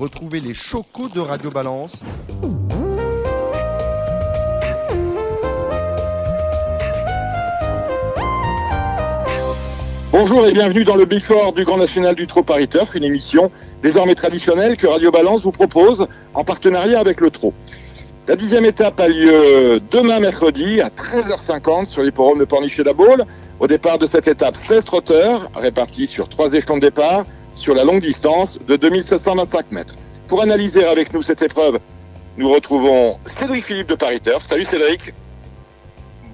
Retrouvez les chocos de Radio Balance. Bonjour et bienvenue dans le Four du Grand National du Trot Paris une émission désormais traditionnelle que Radio Balance vous propose en partenariat avec le Trot. La dixième étape a lieu demain mercredi à 13h50 sur l'hipporome de Pornichet la Baule. Au départ de cette étape, 16 trotteurs répartis sur trois échelons de départ sur la longue distance de 2725 mètres. Pour analyser avec nous cette épreuve, nous retrouvons Cédric Philippe de Paris Turf. Salut Cédric.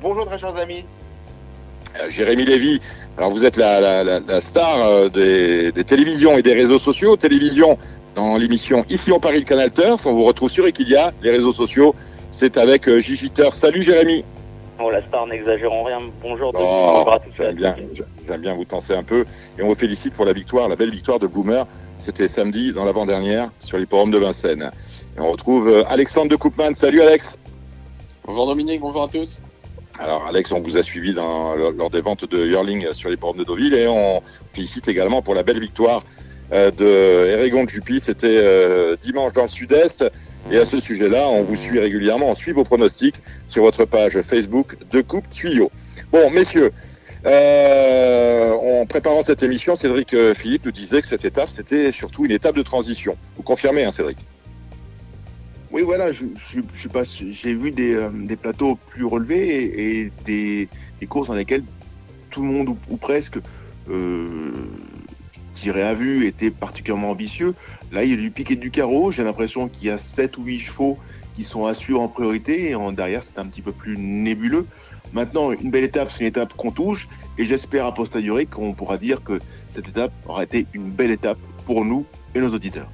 Bonjour très chers amis. Euh, Jérémy Lévy, alors vous êtes la, la, la, la star euh, des, des, télévisions et des réseaux sociaux. Télévision dans l'émission Ici on Paris le Canal Turf. On vous retrouve sur Equidia. Les réseaux sociaux, c'est avec euh, Gigi Turf. Salut Jérémy. Oh la star, n'exagérons rien. Bonjour, Oh, bonjour à tous. J'aime bien, j'aime bien vous tenser un peu. Et on vous félicite pour la victoire, la belle victoire de Boomer. C'était samedi dans l'avant-dernière sur l'hipporome de Vincennes. Et on retrouve euh, Alexandre de Koopman. Salut Alex. Bonjour Dominique, bonjour à tous. Alors Alex, on vous a suivi dans, lors des ventes de Hurling sur les portes de Deauville et on félicite également pour la belle victoire euh, de Erigon de Jupy. C'était euh, dimanche dans le sud-est. Et à ce sujet-là, on vous suit régulièrement, on suit vos pronostics sur votre page Facebook de Coupe Tuyau. Bon, messieurs, euh, en préparant cette émission, Cédric euh, Philippe nous disait que cette étape, c'était surtout une étape de transition. Vous confirmez, hein, Cédric? Oui, voilà, je, je, je j'ai vu des, euh, des, plateaux plus relevés et, et des, des, courses dans lesquelles tout le monde ou, ou presque euh, tirait à vue, était particulièrement ambitieux. Là, il y a du carreau. J'ai l'impression qu'il y a 7 ou 8 chevaux qui sont à suivre en priorité et en derrière, c'est un petit peu plus nébuleux. Maintenant, une belle étape, c'est une étape qu'on touche et j'espère a posteriori qu'on pourra dire que cette étape aura été une belle étape pour nous et nos auditeurs.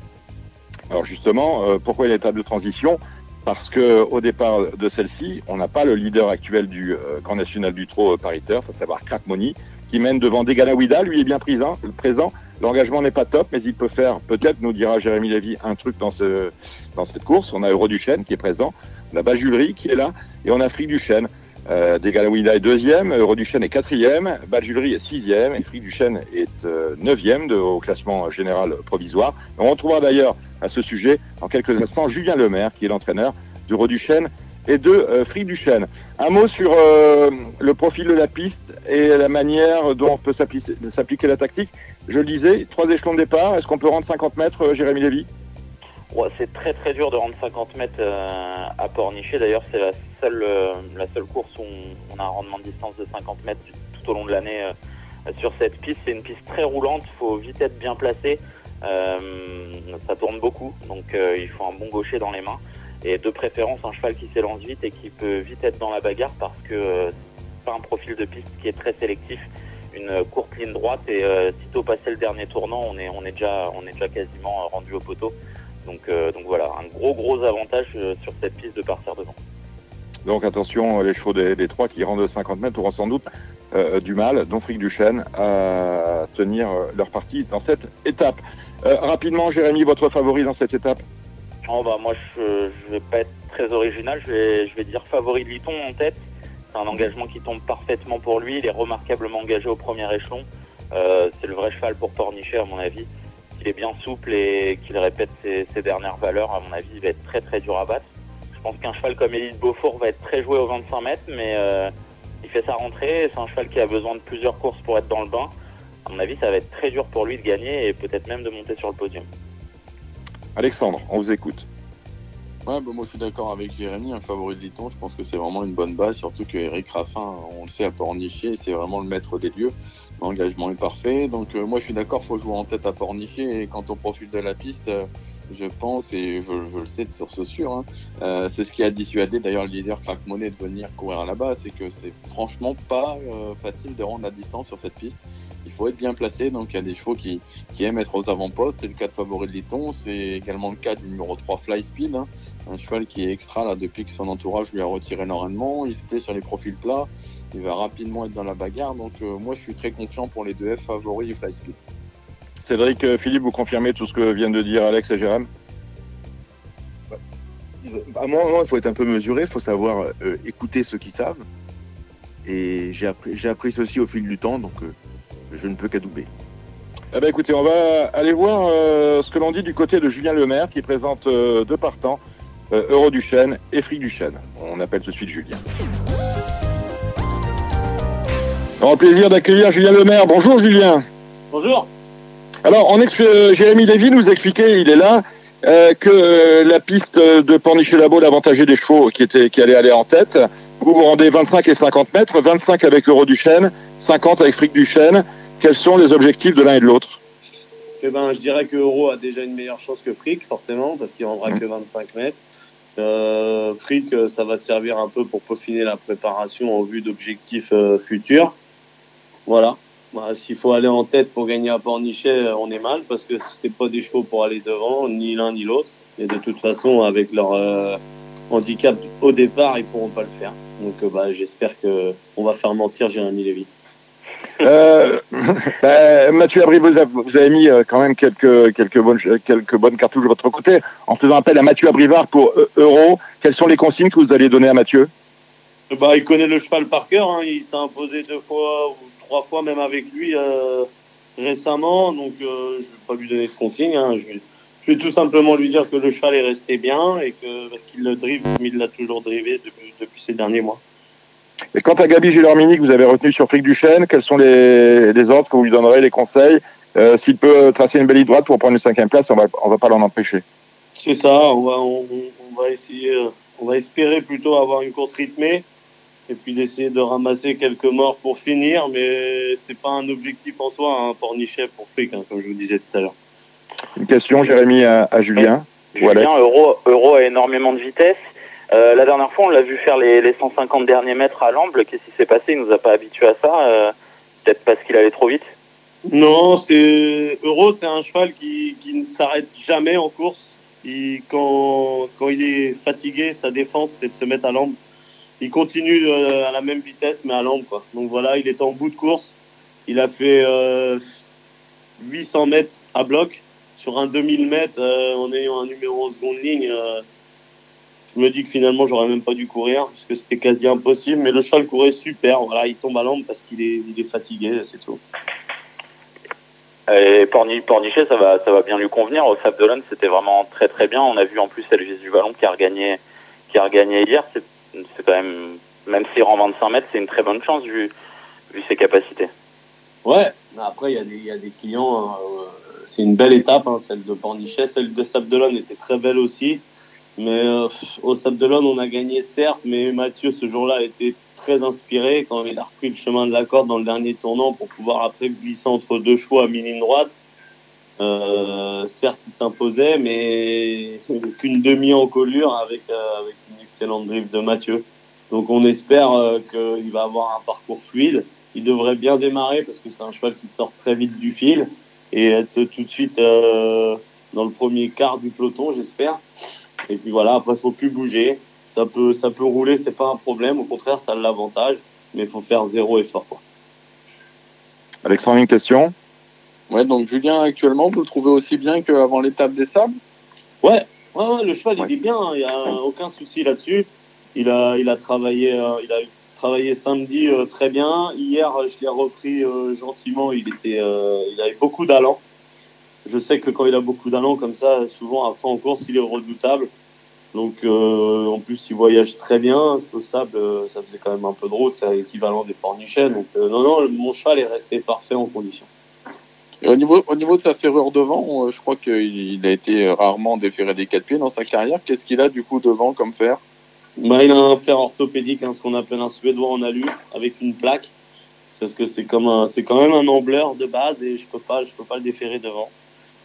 Alors justement, euh, pourquoi une étape de transition? Parce que au départ de celle-ci, on n'a pas le leader actuel du euh, Grand National du Trot euh, Paris Turf, à savoir Crack Money, qui mène devant Deganawida. Lui est bien présent. L'engagement n'est pas top, mais il peut faire, peut-être, nous dira Jérémy Lévy, un truc dans, ce, dans cette course. On a Euro du Chêne qui est présent, on a qui est là, et on a Fric du Chêne. Euh, est deuxième, Euro du Chêne est quatrième, Bajulerie est sixième, et Fric du Chêne est euh, neuvième de, au classement général provisoire. On retrouvera d'ailleurs à ce sujet, en quelques instants, Julien Lemaire, qui est l'entraîneur d'Euro du Chêne et de euh, Fric du Chêne. Un mot sur euh, le profil de la piste et la manière dont on peut s'appliquer la tactique. Je le disais, trois échelons de départ. Est-ce qu'on peut rendre 50 mètres, euh, Jérémy Lévy? C'est très très dur de rendre 50 mètres euh, à Pornichet. D'ailleurs, c'est la seule, la seule course où on, a un rendement de distance de 50 mètres tout au long de l'année sur cette piste. C'est une piste très roulante. Il faut vite être bien placé. ça tourne beaucoup, donc il faut un bon gaucher dans les mains et de préférence un cheval qui s'élance vite et qui peut vite être dans la bagarre parce que euh, c'est pas un profil de piste qui est très sélectif. Une courte ligne droite et euh, sitôt passé le dernier tournant on est déjà quasiment rendu au poteau. Donc euh, donc voilà un gros gros avantage euh, sur cette piste de partir devant. Donc attention les chevaux des, trois qui rendent 50 mètres auront sans doute euh, du mal dont Fric Duchesne à tenir leur partie dans cette étape. Rapidement Jérémy votre favori dans cette étape? Oh bah moi je, je vais pas être très original, je vais, je vais dire favori de Liton en tête. C'est un engagement qui tombe parfaitement pour lui, il est remarquablement engagé au premier échelon. Euh, c'est le vrai cheval pour Pornichet à mon avis. S'il est bien souple et qu'il répète ses, ses, dernières valeurs, à mon avis, il va être très très dur à battre. Je pense qu'un cheval comme Élite Beaufort va être très joué aux 25 mètres, mais euh, il fait sa rentrée. C'est un cheval qui a besoin de plusieurs courses pour être dans le bain. À mon avis, ça va être très dur pour lui de gagner et peut-être même de monter sur le podium. Alexandre, on vous écoute. Ouais, bah moi je suis d'accord avec Jérémy, un favori de Liton, je pense que c'est vraiment une bonne base, surtout que Eric Raffin, on le sait à Pornichet, c'est vraiment le maître des lieux. L'engagement est parfait, donc euh, moi je suis d'accord, faut jouer en tête à Pornichet et quand on profite de la piste, euh, je pense et je, le sais de source sûre, hein, euh, c'est ce qui a dissuadé d'ailleurs le leader Crack Money de venir courir là-bas, c'est que c'est franchement pas euh, facile de rendre la distance sur cette piste il faut être bien placé. Donc il y a des chevaux qui, aiment être aux avant-postes. C'est le cas de Favori de Liton. C'est également le cas du numéro 3 Fly Speed. Hein. Un cheval qui est extra là depuis que son entourage lui a retiré l'enraînement. Il se plaît sur les profils plats. Il va rapidement être dans la bagarre. Donc euh, moi je suis très confiant pour les deux F Favori et Fly Speed. Cédric, euh, Philippe, vous confirmez tout ce que viennent de dire Alex et Jérôme à moi, il faut être un peu mesuré, il faut savoir euh, écouter ceux qui savent. Et j'ai appris, appris ceci au fil du temps, donc euh, je ne peux qu'adouber. Eh ben, écoutez, on va aller voir euh, ce que l'on dit du côté de Julien Lemaire qui présente euh, deux partants, euh, Euro du Chêne et Fric du Chêne. On appelle tout de suite Julien. Alors, plaisir d'accueillir Julien Lemaire. Bonjour Julien. Bonjour. Alors, on euh, Jérémy Lévy nous expliquait, il est là, euh, que euh, la piste de Pornichet-Labo des chevaux qui, étaient, qui allaient aller en tête. Vous vous rendez 25 et 50 mètres, 25 avec Euro du Chêne, 50 avec Fric du Chêne. Quels sont les objectifs de l'un et de l'autre? Eh ben, je dirais que Euro a déjà une meilleure chance que Frick, forcément, parce qu'il rendra que 25 mètres. Euh, Frick, euh, ça va servir un peu pour peaufiner la préparation en vue d'objectifs euh, futurs. Voilà. Bah, S'il faut aller en tête pour gagner à Pornichet, euh, on est mal, parce que c'est pas des chevaux pour aller devant, ni l'un ni l'autre. Et de toute façon, avec leur euh, handicap au départ, ils pourront pas le faire. Donc, euh, bah, j'espère que on va faire mentir Jérémy Lévy. Euh, ben, Mathieu Abri, vous avez, vous avez mis quand même quelques, quelques, bonnes, quelques bonnes cartouches de votre côté en faisant appel à Mathieu Abrivard pour Euro. Quelles sont les consignes que vous allez donner à Mathieu? Bah, il connaît le cheval par cœur. hein. Il s'est imposé deux fois ou trois fois, même avec lui euh, récemment. Donc, euh, je ne vais pas lui donner de consigne. hein. Je, vais, je vais tout simplement lui dire que le cheval est resté bien et que- qu'il le drive comme il l'a toujours drivé depuis, depuis ces derniers mois. Et quant à Gabi Gilormini, que vous avez retenu sur Fric du Chêne, quels sont les, les ordres que vous lui donnerez, les conseils? Euh, S'il peut tracer une belle ligne droite pour prendre une cinquième place, on va, on va pas l'en empêcher. C'est ça. On va, on, on va essayer, on va espérer plutôt avoir une course rythmée et puis d'essayer de ramasser quelques morts pour finir. Mais c'est pas un objectif en soi, hein, Pornichet pour Frick, hein, comme je vous disais tout à l'heure. Une question, Jérémy, à, à Julien. Ou Alex. Julien, Euro, Euro a énormément de vitesse. Euh, la dernière fois, on l'a vu faire les, les 150 derniers mètres à l'amble. Qu'est-ce qui s'est passé? Il nous a pas habitués à ça. euh, Peut-être parce qu'il allait trop vite? Non, c'est Euro, c'est un cheval qui, qui ne s'arrête jamais en course. Il, quand, quand il est fatigué, sa défense, c'est de se mettre à l'amble. Il continue euh, à la même vitesse, mais à l'amble. Quoi. Donc voilà, il est en bout de course. Il a fait euh, 800 mètres à bloc sur un 2000 mètres euh, en ayant un numéro en seconde ligne. euh, je me dis que finalement, j'aurais même pas dû courir parce que c'était quasi impossible. Mais le cheval courait super. Voilà, il tombe à l'amble parce qu'il est, fatigué, c'est tout. Et Porni- Pornichet, ça va, ça va bien lui convenir. Au Sable d'Olonne, c'était vraiment très très bien. On a vu en plus Elvis du Ballon qui a regagné, qui a regagné hier. C'est c'est quand même, même s'il rend 25 mètres, c'est une très bonne chance vu, ses capacités. Ouais, après, il y, a des- il y a des clients. hein, euh, c'est une belle étape, hein, celle de Pornichet. Celle de Sable d'Olonne était très belle aussi. Mais euh, au Sable d'Olonne, on a gagné, certes, mais Mathieu, ce jour-là, été très inspiré quand il a repris le chemin de la corde dans le dernier tournant pour pouvoir après glisser entre deux choix à mi-ligne droite. Euh, certes, il s'imposait, mais qu'une demi-encolure avec, euh, avec drift de Mathieu. Donc on espère euh, qu'il va avoir un parcours fluide. Il devrait bien démarrer parce que c'est un cheval qui sort très vite du fil et être tout de suite euh, dans le premier quart du peloton, j'espère. Et puis voilà, après, faut plus bouger. Ça peut, ça peut rouler, c'est pas un problème. Au contraire, ça a l'avantage, mais il faut faire zéro effort. Quoi. Alexandre, une question? Ouais, donc Julien, actuellement, vous le trouvez aussi bien qu'avant l'étape des sables? Ouais, ouais, ouais, le cheval, Ouais. il est bien, hein, il n'y a aucun souci là-dessus. Il a, il a travaillé, euh, il a travaillé samedi euh, très bien. Hier, euh, je l'ai repris euh, gentiment. Il était, euh, il avait beaucoup d'allant. Je sais que quand il a beaucoup d'allant comme ça, souvent après en course, il est redoutable. Donc, euh, en plus, il voyage très bien. Au sable, ça faisait quand même un peu de route, c'est l'équivalent des pornichets. Donc, non, non, mon cheval est resté parfait en condition. Au niveau, au niveau de sa ferrure devant, euh, je crois qu'il il a été rarement déféré des quatre pieds dans sa carrière. Qu'est-ce qu'il a du coup devant comme fer? Bah, il a un fer orthopédique, hein, ce qu'on appelle un suédois en alu, avec une plaque. Parce que c'est comme un, c'est quand même un ambleur de base et je peux pas, je peux pas le déférer devant.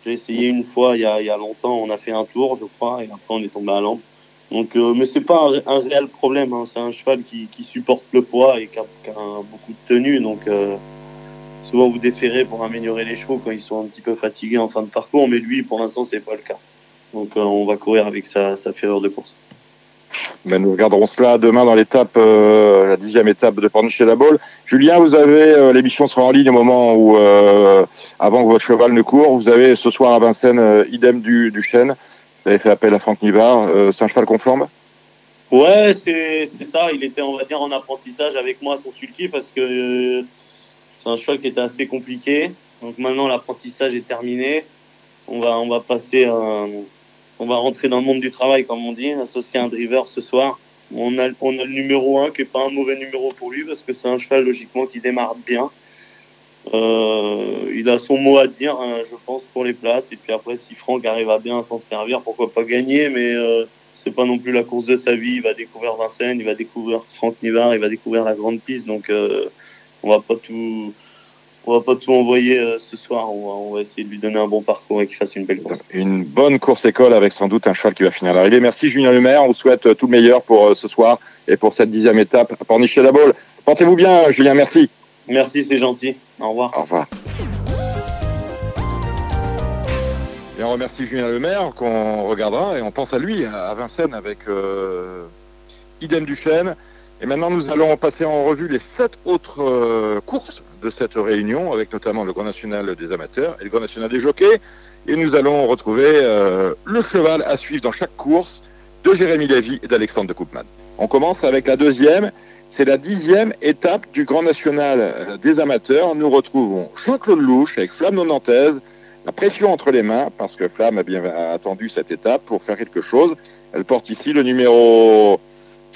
J'ai essayé une fois il y, a, il y a longtemps, on a fait un tour, je crois, et après on est tombé à l'ample. Donc, euh, mais c'est pas un, réel problème. hein. C'est un cheval qui, qui supporte le poids et qui a, beaucoup de tenue. Donc, euh, souvent vous déférez pour améliorer les chevaux quand ils sont un petit peu fatigués en fin de parcours, mais lui, pour l'instant, c'est pas le cas. Donc, euh, on va courir avec sa, sa de course. Ben, nous regarderons cela demain dans l'étape, euh, la dixième étape de Pornichet la Baule. Julien, vous avez euh, l'émission sera en ligne au moment où, avant que votre cheval ne court, vous avez ce soir à Vincennes, idem du, du chêne. Vous avez fait appel à Franck Nivard. C'est un cheval qu'on flambe? Ouais, c'est c'est ça. Il était, on va dire, en apprentissage avec moi à son sulky parce que c'est un cheval qui était assez compliqué. Donc maintenant, l'apprentissage est terminé. On va, on va passer, on va rentrer dans le monde du travail, comme on dit, associer un driver ce soir. On a, on a le numéro 1 qui n'est pas un mauvais numéro pour lui parce que c'est un cheval logiquement qui démarre bien. Euh, il a son mot à dire, hein, je pense, pour les places. Et puis après, si Franck arrive à bien s'en servir, pourquoi pas gagner. Mais euh, c'est pas non plus la course de sa vie. Il va découvrir Vincennes, il va découvrir Franck Nivard, il va découvrir la grande piste. Donc, euh, on va pas tout, on va pas tout envoyer euh, ce soir. On va, on va, essayer de lui donner un bon parcours et qu'il fasse une belle course. Une bonne course école avec sans doute un cheval qui va finir l'arrivée. Merci Julien Lemaire. On vous souhaite tout le meilleur pour ce soir et pour cette dixième étape à Pornichet-la-Baule. Portez-vous bien, Julien. Merci. Merci, c'est gentil. Au revoir. Au revoir. Et on remercie Julien Lemaire qu'on regardera et on pense à lui, à Vincennes avec euh, Idem Duchesne. Et maintenant nous allons passer en revue les sept autres euh, courses de cette réunion avec notamment le Grand National des amateurs et le Grand National des jockeys. Et nous allons retrouver euh, le cheval à suivre dans chaque course de Jérémy Lévy et d'Alexandre de Koopman. On commence avec la deuxième c'est la dixième étape du Grand National euh, des amateurs. Nous retrouvons Jean-Claude Louche avec Flamme Nantaise. La pression entre les mains, parce que Flamme a bien attendu cette étape pour faire quelque chose. Elle porte ici le numéro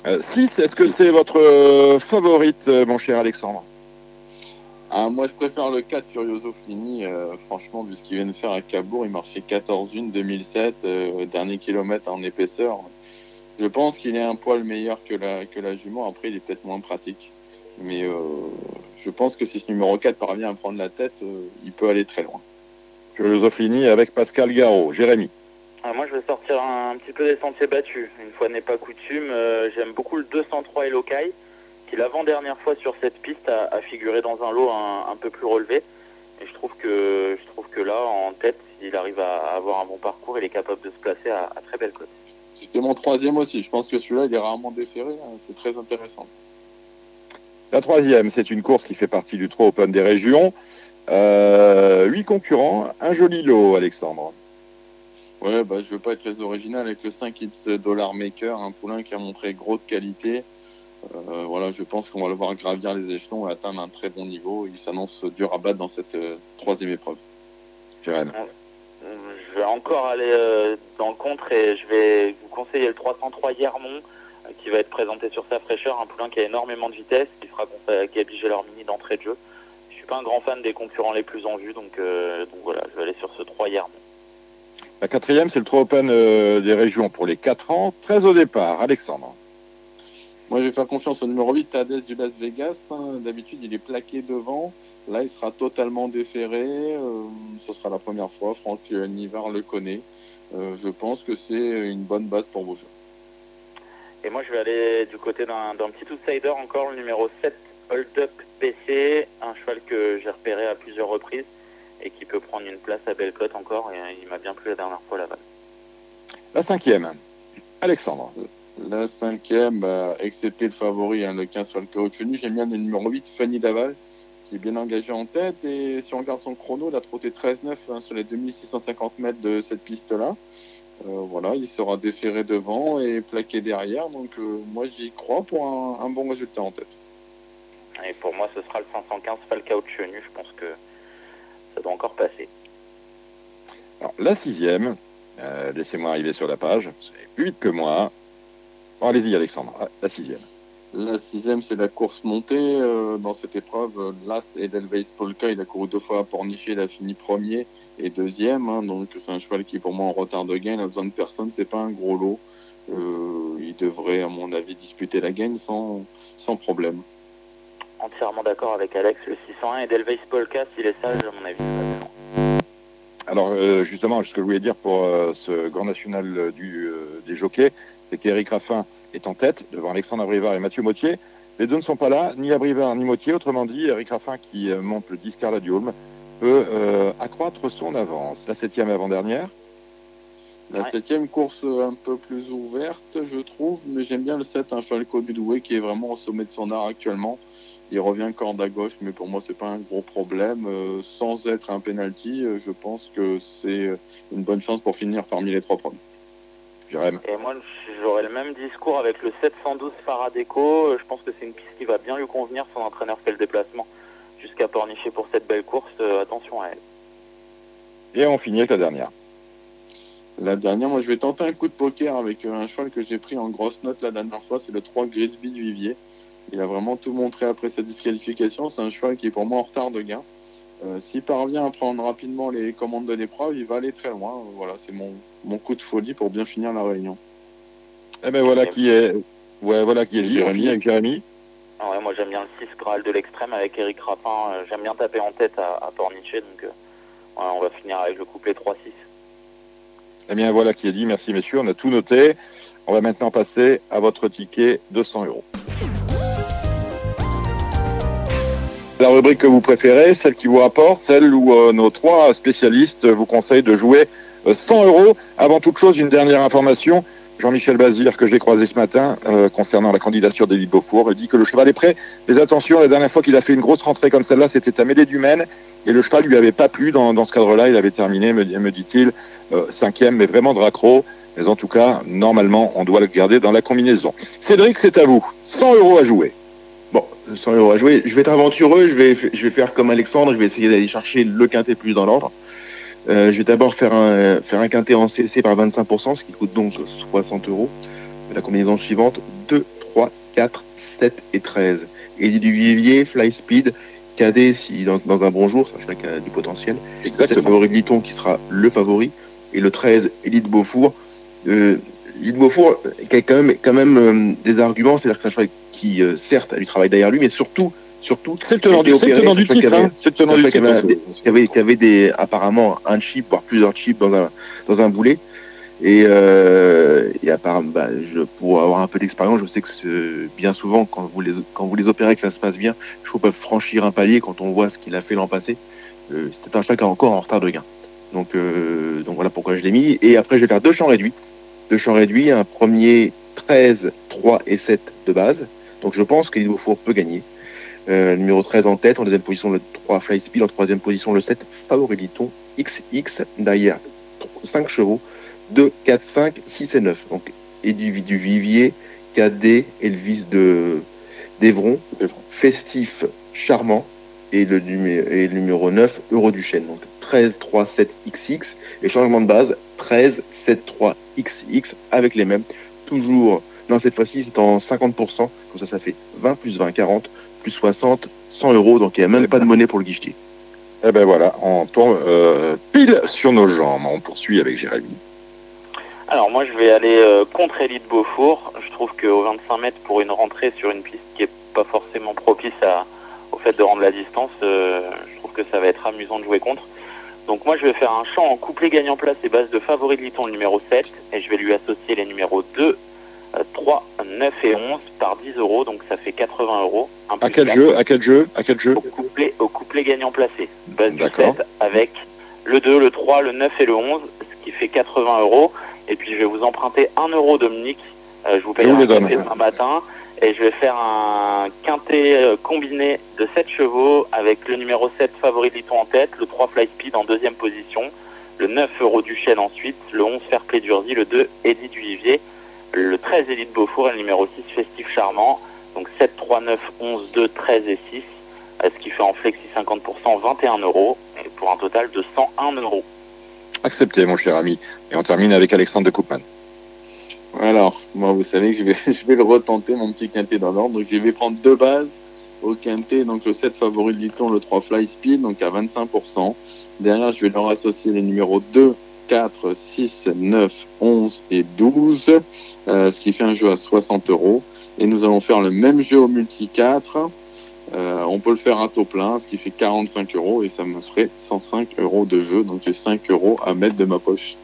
6. Euh, Est-ce que c'est votre euh, favorite, mon cher Alexandre? Ah, Moi, je préfère le 4 Furioso Fini. franchement, vu ce qu'il vient de faire à Cabourg, il marchait 14-1 2007, dernier kilomètre en épaisseur. Je pense qu'il est un poil meilleur que la, que la jument. Après, il est peut-être moins pratique. Mais euh, je pense que si ce numéro 4 parvient à prendre la tête, euh, il peut aller très loin. Philosophie avec Pascal Garot. Jérémy? Ah, moi, je vais sortir un, petit peu des sentiers battus. Une fois n'est pas coutume, euh, j'aime beaucoup le 203 Elokai, qui l'avant-dernière fois sur cette piste a, figuré dans un lot un, peu plus relevé. Et je trouve que je trouve que là, en tête, s'il arrive à, avoir un bon parcours, il est capable de se placer à, à très belle cote. C'était mon troisième aussi. Je pense que celui-là, il est rarement déféré. Hein. C'est très intéressant. La troisième, c'est une course qui fait partie du Trop Open des régions. Euh, huit concurrents, un joli lot, Alexandre. Ouais, bah, je veux pas être très original avec le 5 X Dollar Maker, un poulain qui a montré gros de qualité. Euh, voilà, je pense qu'on va le voir gravir les échelons et atteindre un très bon niveau. Il s'annonce dur à battre dans cette euh, troisième épreuve. Jérém je vais encore aller euh, dans le contre et je vais vous conseiller le 303 Yermont euh, qui va être présenté sur sa fraîcheur, un poulain qui a énormément de vitesse, qui sera qui a obligé leur mini d'entrée de jeu. Je suis pas un grand fan des concurrents les plus en vue, donc, euh, donc voilà, je vais aller sur ce 3 Yermont. La quatrième, c'est le 3 Open des régions pour les 4 ans, très au départ. Alexandre. Moi, je vais faire confiance au numéro 8, Tadès du Las Vegas. Hein. D'habitude, il est plaqué devant. Là, il sera totalement déféré. Euh, ce sera la première fois. Franck Nivard le connaît. Euh, je pense que c'est une bonne base pour vos jeux. Et moi, je vais aller du côté d'un petit outsider encore, le numéro 7, Hold Up PC. Un cheval que j'ai repéré à plusieurs reprises et qui peut prendre une place à Bellecote encore. Et il m'a bien plu la dernière fois là-bas. La cinquième, Alexandre. La cinquième, bah, excepté le favori, hein, le 15 Falcao Chenu, j'aime bien le numéro 8, Fanny Daval, qui est bien engagé en tête. Et si on regarde son chrono, il a trotté 13-9 hein, sur les 2650 mètres de cette piste-là. Euh, voilà, il sera déféré devant et plaqué derrière. Donc euh, moi, j'y crois pour un, bon résultat en tête. Et pour moi, ce sera le 515 Falcao Chenu. Je pense que ça doit encore passer. Alors, la sixième, euh, laissez-moi arriver sur la page, c'est plus vite que moi. Allez-y, Alexandre, ah, la sixième. La sixième, c'est la course montée. Euh, dans cette épreuve, l'As Edelweiss Polka, il a couru deux fois à Pornichet, il a fini premier et deuxième. Hein. donc c'est un cheval qui est pour moi en retard de gain. Il a besoin de personne, c'est pas un gros lot. Euh, il devrait, à mon avis, disputer la gagne sans, sans problème. Entièrement d'accord avec Alex. Le 601 Edelweiss Polka, s'il est sage, à mon avis, alors euh, justement, ce que je voulais dire pour ce grand national du, des jockeys, c'est qu'Éric Raffin est en tête devant Alexandre Abrivard et Mathieu Mautier. Les deux ne sont pas là, ni Abrivard ni Mautier. Autrement dit, Eric Raffin qui euh, monte le 10 Carla peut euh, accroître son avance. La septième avant-dernière La septième course un peu plus ouverte, je trouve, mais j'aime bien le 7, un Falco Dudoué qui est vraiment au sommet de son art actuellement. Il revient corde à gauche, mais pour moi, c'est pas un gros problème. Euh, sans être un penalty, je pense que c'est une bonne chance pour finir parmi les trois premiers. Et moi, j'aurais le même discours avec le 712 Faradeco. Euh, je pense que c'est une piste qui va bien lui convenir. Son entraîneur fait le déplacement. jusqu'à Pornichet pour cette belle course, attention à elle. Et on finit avec la dernière. La dernière, moi je vais tenter un coup de poker avec un cheval que j'ai pris en grosse note la dernière fois, c'est le 3 Grisby du Vivier. Il a vraiment tout montré après sa disqualification. C'est un cheval qui est pour moi en retard de gain. Euh, S'il parvient à prendre rapidement les commandes de l'épreuve, il va aller très loin. Voilà, c'est mon, mon coup de folie pour bien finir la réunion. Eh ben voilà qui est, ouais, voilà qui est dit. Jérémy avec Jérémy. Ah ouais, moi j'aime bien le 6 Graal de l'extrême avec Eric Rapin. Euh, j'aime bien taper en tête à, à Pornichet, donc euh, on va finir avec le couplet 3-6. Eh bien voilà qui est dit. Merci messieurs, on a tout noté. On va maintenant passer à votre ticket de 100 euros. La rubrique que vous préférez, celle qui vous rapporte, celle où euh, nos trois spécialistes vous conseillent de jouer 100 euros. Avant toute chose, une dernière information. Jean-Michel Bazir, que j'ai croisé ce matin, euh, concernant la candidature d'Élie Beaufour, dit que le cheval est prêt. Mais attention, la dernière fois qu'il a fait une grosse rentrée comme celle-là, c'était à Mêlée du et le cheval lui avait pas plu dans, ce cadre-là. Il avait terminé, me, dit-il, euh, cinquième, mais vraiment de. Mais en tout cas, normalement, on doit le garder dans la combinaison. Cédric, c'est à vous. 100 euros à jouer. Bon, 100 euros à jouer. Je vais être aventureux, je vais, je vais faire comme Alexandre, je vais essayer d'aller chercher le quintet plus dans l'ordre. Euh, je vais d'abord faire un, faire un quintet en CC par 25%, ce qui coûte donc 60 euros. La combinaison suivante, 2, 3, 4, 7 et 13. Eddie du Vivier, Fly Speed, KD si dans, dans un bon jour, ça qu'il a du potentiel. Exactement. Le favori de Liton qui sera le favori. Et le 13, Elite Beaufour. Euh, Elite Beaufour qui a quand même, quand même euh, des arguments, c'est-à-dire que un cheval qui, euh, certes, a du travail derrière lui, mais surtout, surtout, C'est le tenant du, c'est tenant du titre. hein. C'est le tenant du qui titre. avait, qui avait, qui avait des, apparemment un chip, voire plusieurs chips dans un, dans un boulet. Et, euh, et apparemment, bah, je, pour avoir un peu d'expérience, je sais que bien souvent, quand vous les, quand vous les opérez, que ça se passe bien, je trouve peuvent franchir un palier quand on voit ce qu'il a fait l'an passé. Euh, C'était un cheval qui est encore en retard de gain. Donc, euh, donc voilà pourquoi je l'ai mis. Et après, je vais faire deux champs réduits. Deux champs réduits, un premier 13, 3 et 7 de base. Donc je pense que Four peut gagner. Euh, numéro 13 en tête, en deuxième position le 3 Fly Speed, en troisième position le 7 Favori Liton XX, derrière 5 chevaux, 2, 4, 5, 6 et 9. Donc du, Vivier, KD, Elvis de d'Evron, Festif, Charmant, et le, et le numéro 9, Euro du Chêne. Donc 13, 3, 7, XX, et changement de base, 13, 7, 3, XX, avec les mêmes. Toujours, non cette fois-ci c'est en 50%, comme ça ça fait 20 plus 20, 40, plus 60, 100 euros, donc il n'y a même pas de monnaie pour le guichetier. Eh ben voilà, on tombe euh, pile sur nos jambes. On poursuit avec Jérémy. Alors moi je vais aller euh, contre Elite Beaufour. Je trouve qu'au 25 mètres pour une rentrée sur une piste qui est pas forcément propice à, au fait de rendre la distance, euh, je trouve que ça va être amusant de jouer contre. Donc moi je vais faire un champ en couplet gagnant place et base de favori de Liton le numéro 7 et je vais lui associer les numéros 2, euh, 3, 9 et 11 par 10 euros donc ça fait 80 euros. Un À quel quatre jeu À quel jeu À quel jeu au couplet, au couplet gagnant placé. Base du D'accord. 7 avec le 2, le 3, le 9 et le 11, ce qui fait 80 euros. Et puis je vais vous emprunter 1 euro Dominique. Euh, je vous paye un café demain matin. Et je vais faire un quintet euh, combiné de 7 chevaux avec le numéro 7 favori de Liton en tête, le 3 Fly Speed en deuxième position, le 9 Euro du Chêne ensuite, le 11 Fair Play d'Urzy, le 2 Eddie du Vivier, le 13 Élite Beaufour et le numéro 6 Festif Charmant. Donc 7, 3, 9, 11, 2, 13 et 6, euh, ce qui fait en flexi 50% 21 euros, et pour un total de 101 euros. Accepté, mon cher ami. Et on termine avec Alexandre de Koopman. Alors, moi, vous savez que je vais, je vais le retenter, mon petit quintet dans l'ordre. Donc, je vais prendre deux bases au quintet. Donc, le 7 favori de Liton, le 3 Fly Speed, donc à 25%. Derrière, je vais leur associer les numéros 2, 4, 6, 9, 11 et 12, euh, ce qui fait un jeu à 60 euros. Et nous allons faire le même jeu au multi 4. Euh, on peut le faire à taux plein, ce qui fait 45 euros et ça me ferait 105 euros de jeu. Donc j'ai 5 euros à mettre de ma poche.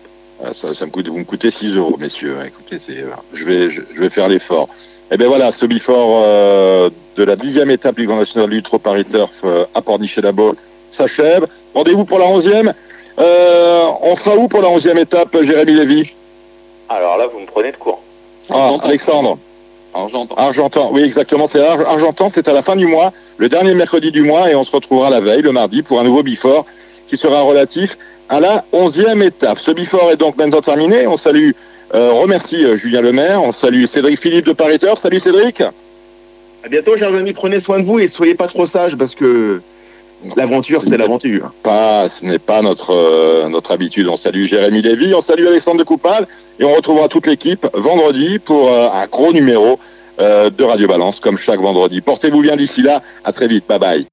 Ah, Ça, me coûte, vous me coûtez 6 euros, messieurs. Écoutez, euh, je vais, je, vais faire l'effort. Et bien voilà, ce before de la dixième étape du Grand National du Trot Paris Turf à Pornichet-la-Baule s'achève. Rendez-vous pour la onzième. Euh, on sera où pour la onzième étape, Jérémy Lévy? Alors là, vous me prenez de court. Ah, Argentan. Alexandre. J'entends. Argentan, oui exactement, c'est Ar- Argentan, c'est à la fin du mois, le dernier mercredi du mois, et on se retrouvera la veille, le mardi, pour un nouveau before qui sera relatif à la onzième étape. Ce before est donc maintenant terminé. On salue, euh, remercie euh, Julien Lemaire, on salue Cédric Philippe de Pariteur. Salut Cédric. À bientôt, chers amis. Prenez soin de vous et soyez pas trop sages parce que L'aventure, c'est l'aventure. Pas, ce n'est pas notre, euh, notre habitude. On salue Jérémy Lévy, on salue Alexandre de Coupal et on retrouvera toute l'équipe vendredi pour euh, un gros numéro euh, de Radio Balance comme chaque vendredi. Portez-vous bien d'ici là. À très vite. Bye bye.